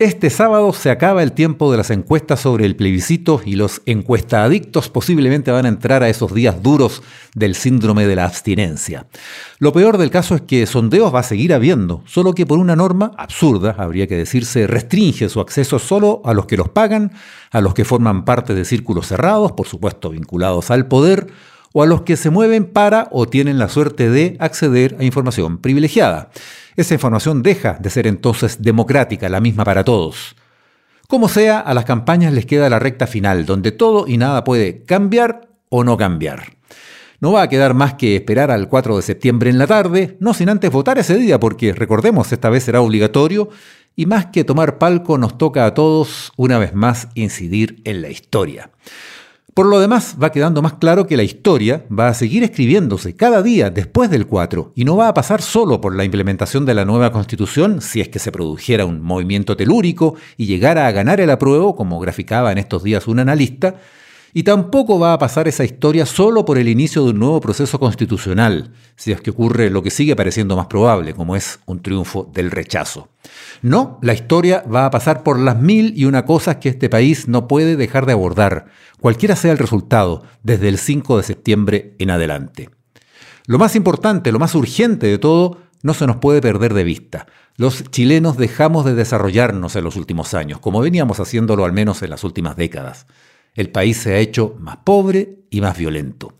Este sábado se acaba el tiempo de las encuestas sobre el plebiscito y los encuestadictos posiblemente van a entrar a esos días duros del síndrome de la abstinencia. Lo peor del caso es que sondeos va a seguir habiendo, solo que por una norma absurda, habría que decirse, restringe su acceso solo a los que los pagan, a los que forman parte de círculos cerrados, por supuesto vinculados al poder, o a los que se mueven para o tienen la suerte de acceder a información privilegiada. Esa información deja de ser entonces democrática, la misma para todos. Como sea, a las campañas les queda la recta final, donde todo y nada puede cambiar o no cambiar. No va a quedar más que esperar al 4 de septiembre en la tarde, no sin antes votar ese día, porque recordemos, esta vez será obligatorio, y más que tomar palco nos toca a todos, una vez más, incidir en la historia. Por lo demás, va quedando más claro que la historia va a seguir escribiéndose cada día después del 4 y no va a pasar solo por la implementación de la nueva constitución si es que se produjera un movimiento telúrico y llegara a ganar el apruebo, como graficaba en estos días un analista, y tampoco va a pasar esa historia solo por el inicio de un nuevo proceso constitucional, si es que ocurre lo que sigue pareciendo más probable, como es un triunfo del rechazo. No, la historia va a pasar por las mil y una cosas que este país no puede dejar de abordar, cualquiera sea el resultado, desde el 5 de septiembre en adelante. Lo más importante, lo más urgente de todo, no se nos puede perder de vista. Los chilenos dejamos de desarrollarnos en los últimos años, como veníamos haciéndolo al menos en las últimas décadas el país se ha hecho más pobre y más violento.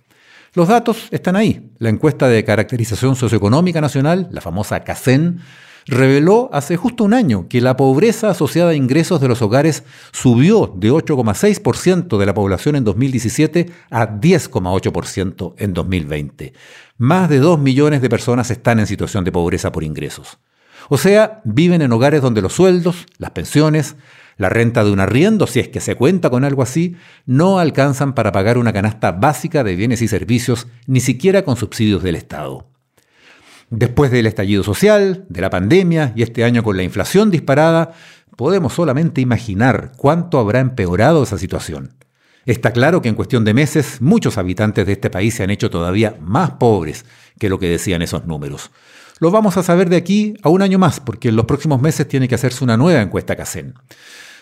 Los datos están ahí. La encuesta de caracterización socioeconómica nacional, la famosa CACEN, reveló hace justo un año que la pobreza asociada a ingresos de los hogares subió de 8,6% de la población en 2017 a 10,8% en 2020. Más de 2 millones de personas están en situación de pobreza por ingresos. O sea, viven en hogares donde los sueldos, las pensiones, la renta de un arriendo, si es que se cuenta con algo así, no alcanzan para pagar una canasta básica de bienes y servicios, ni siquiera con subsidios del Estado. Después del estallido social, de la pandemia y este año con la inflación disparada, podemos solamente imaginar cuánto habrá empeorado esa situación. Está claro que en cuestión de meses muchos habitantes de este país se han hecho todavía más pobres que lo que decían esos números. Lo vamos a saber de aquí a un año más, porque en los próximos meses tiene que hacerse una nueva encuesta CACEN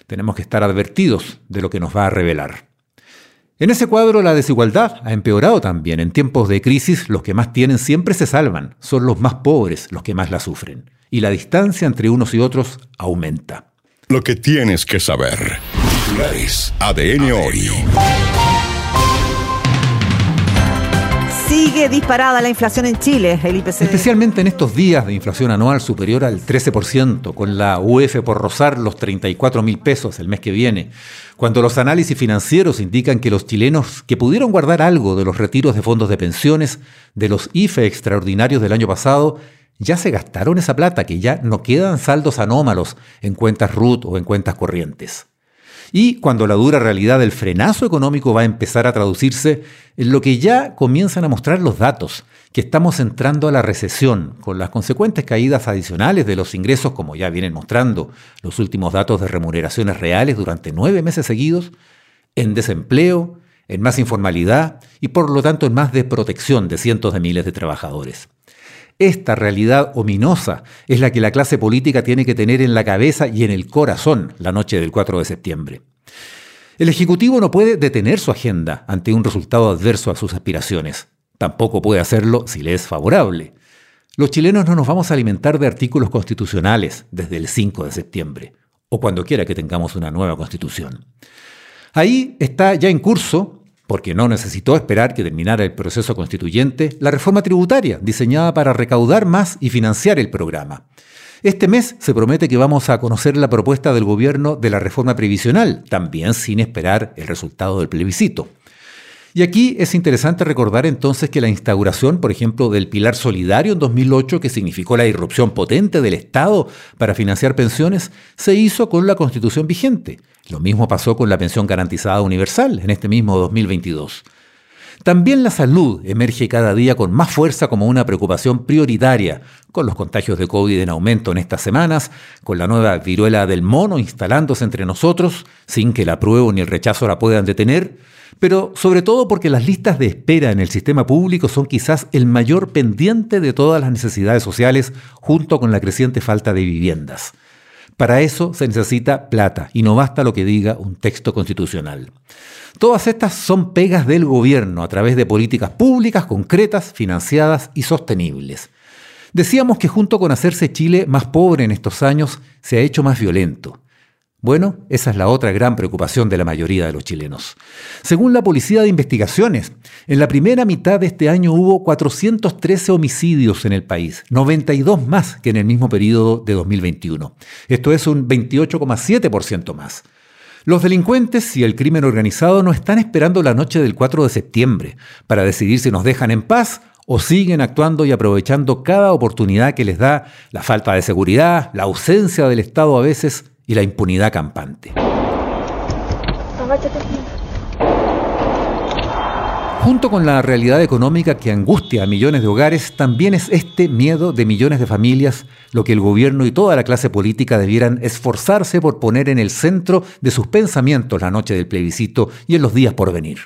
tenemos que estar advertidos de lo que nos va a revelar. En ese cuadro la desigualdad ha empeorado también. En tiempos de crisis los que más tienen siempre se salvan, son los más pobres los que más la sufren. Y la distancia entre unos y otros aumenta. Lo que tienes que saber. ADN hoy. Disparada la inflación en Chile, el IPC. Especialmente en estos días de inflación anual superior al 13%, con la UF por rozar los 34 mil pesos el mes que viene, cuando los análisis financieros indican que los chilenos que pudieron guardar algo de los retiros de fondos de pensiones, de los IFE extraordinarios del año pasado, ya se gastaron esa plata, que ya no quedan saldos anómalos en cuentas RUT o en cuentas corrientes y cuando la dura realidad del frenazo económico va a empezar a traducirse en lo que ya comienzan a mostrar los datos, que estamos entrando a la recesión, con las consecuentes caídas adicionales de los ingresos, como ya vienen mostrando los últimos datos de remuneraciones reales durante nueve meses seguidos, en desempleo, en más informalidad y por lo tanto en más desprotección de cientos de miles de trabajadores. Esta realidad ominosa es la que la clase política tiene que tener en la cabeza y en el corazón la noche del 4 de septiembre. El Ejecutivo no puede detener su agenda ante un resultado adverso a sus aspiraciones. Tampoco puede hacerlo si le es favorable. Los chilenos no nos vamos a alimentar de artículos constitucionales desde el 5 de septiembre, o cuando quiera que tengamos una nueva constitución. Ahí está ya en curso porque no necesitó esperar que terminara el proceso constituyente, la reforma tributaria, diseñada para recaudar más y financiar el programa. Este mes se promete que vamos a conocer la propuesta del gobierno de la reforma previsional, también sin esperar el resultado del plebiscito. Y aquí es interesante recordar entonces que la instauración, por ejemplo, del pilar solidario en 2008, que significó la irrupción potente del Estado para financiar pensiones, se hizo con la constitución vigente. Lo mismo pasó con la pensión garantizada universal en este mismo 2022. También la salud emerge cada día con más fuerza como una preocupación prioritaria, con los contagios de COVID en aumento en estas semanas, con la nueva viruela del mono instalándose entre nosotros, sin que la prueba ni el rechazo la puedan detener, pero sobre todo porque las listas de espera en el sistema público son quizás el mayor pendiente de todas las necesidades sociales, junto con la creciente falta de viviendas. Para eso se necesita plata y no basta lo que diga un texto constitucional. Todas estas son pegas del gobierno a través de políticas públicas concretas, financiadas y sostenibles. Decíamos que junto con hacerse Chile más pobre en estos años, se ha hecho más violento. Bueno, esa es la otra gran preocupación de la mayoría de los chilenos. Según la Policía de Investigaciones, en la primera mitad de este año hubo 413 homicidios en el país, 92 más que en el mismo periodo de 2021. Esto es un 28,7% más. Los delincuentes y el crimen organizado no están esperando la noche del 4 de septiembre para decidir si nos dejan en paz o siguen actuando y aprovechando cada oportunidad que les da la falta de seguridad, la ausencia del Estado a veces y la impunidad campante. Junto con la realidad económica que angustia a millones de hogares, también es este miedo de millones de familias lo que el gobierno y toda la clase política debieran esforzarse por poner en el centro de sus pensamientos la noche del plebiscito y en los días por venir.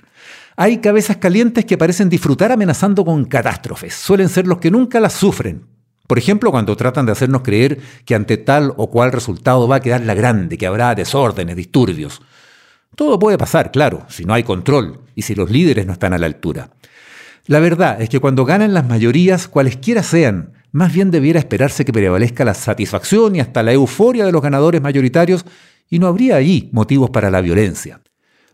Hay cabezas calientes que parecen disfrutar amenazando con catástrofes. Suelen ser los que nunca las sufren, por ejemplo, cuando tratan de hacernos creer que ante tal o cual resultado va a quedar la grande, que habrá desórdenes, disturbios. Todo puede pasar, claro, si no hay control y si los líderes no están a la altura. La verdad es que cuando ganan las mayorías, cualesquiera sean, más bien debiera esperarse que prevalezca la satisfacción y hasta la euforia de los ganadores mayoritarios y no habría allí motivos para la violencia.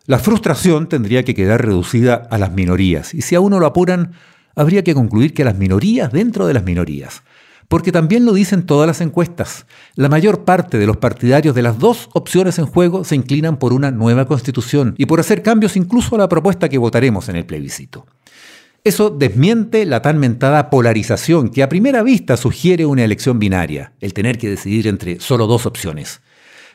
La frustración tendría que quedar reducida a las minorías y si a uno lo apuran, habría que concluir que las minorías dentro de las minorías porque también lo dicen todas las encuestas. La mayor parte de los partidarios de las dos opciones en juego se inclinan por una nueva constitución y por hacer cambios incluso a la propuesta que votaremos en el plebiscito. Eso desmiente la tan mentada polarización que a primera vista sugiere una elección binaria, el tener que decidir entre solo dos opciones.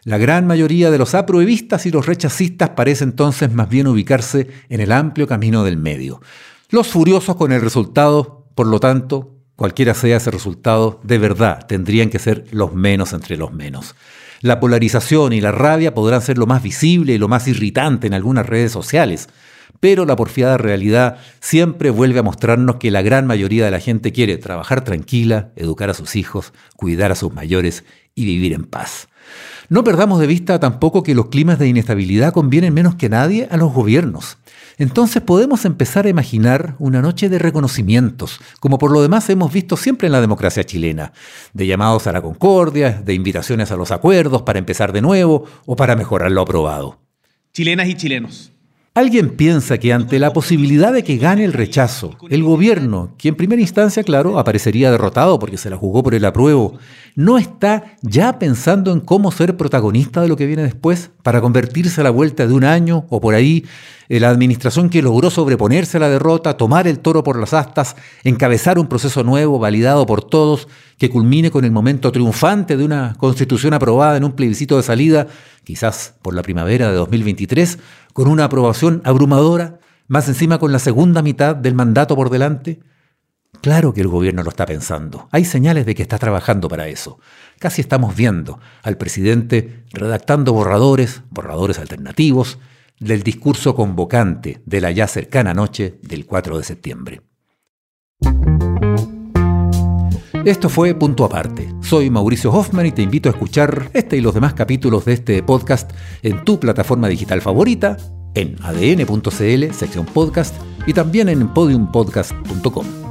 La gran mayoría de los apruebistas y los rechazistas parece entonces más bien ubicarse en el amplio camino del medio. Los furiosos con el resultado, por lo tanto, Cualquiera sea ese resultado, de verdad tendrían que ser los menos entre los menos. La polarización y la rabia podrán ser lo más visible y lo más irritante en algunas redes sociales, pero la porfiada realidad siempre vuelve a mostrarnos que la gran mayoría de la gente quiere trabajar tranquila, educar a sus hijos, cuidar a sus mayores y vivir en paz. No perdamos de vista tampoco que los climas de inestabilidad convienen menos que nadie a los gobiernos. Entonces podemos empezar a imaginar una noche de reconocimientos, como por lo demás hemos visto siempre en la democracia chilena, de llamados a la concordia, de invitaciones a los acuerdos para empezar de nuevo o para mejorar lo aprobado. Chilenas y chilenos. Alguien piensa que ante la posibilidad de que gane el rechazo, el gobierno, que en primera instancia, claro, aparecería derrotado porque se la jugó por el apruebo, no está ya pensando en cómo ser protagonista de lo que viene después para convertirse a la vuelta de un año o por ahí la administración que logró sobreponerse a la derrota, tomar el toro por las astas, encabezar un proceso nuevo, validado por todos, que culmine con el momento triunfante de una constitución aprobada en un plebiscito de salida, quizás por la primavera de 2023, con una aprobación abrumadora, más encima con la segunda mitad del mandato por delante? Claro que el gobierno lo está pensando. Hay señales de que está trabajando para eso. Casi estamos viendo al presidente redactando borradores, borradores alternativos, del discurso convocante de la ya cercana noche del 4 de septiembre. Esto fue Punto Aparte. Soy Mauricio Hoffman y te invito a escuchar este y los demás capítulos de este podcast en tu plataforma digital favorita, en adn.cl, sección podcast, y también en podiumpodcast.com.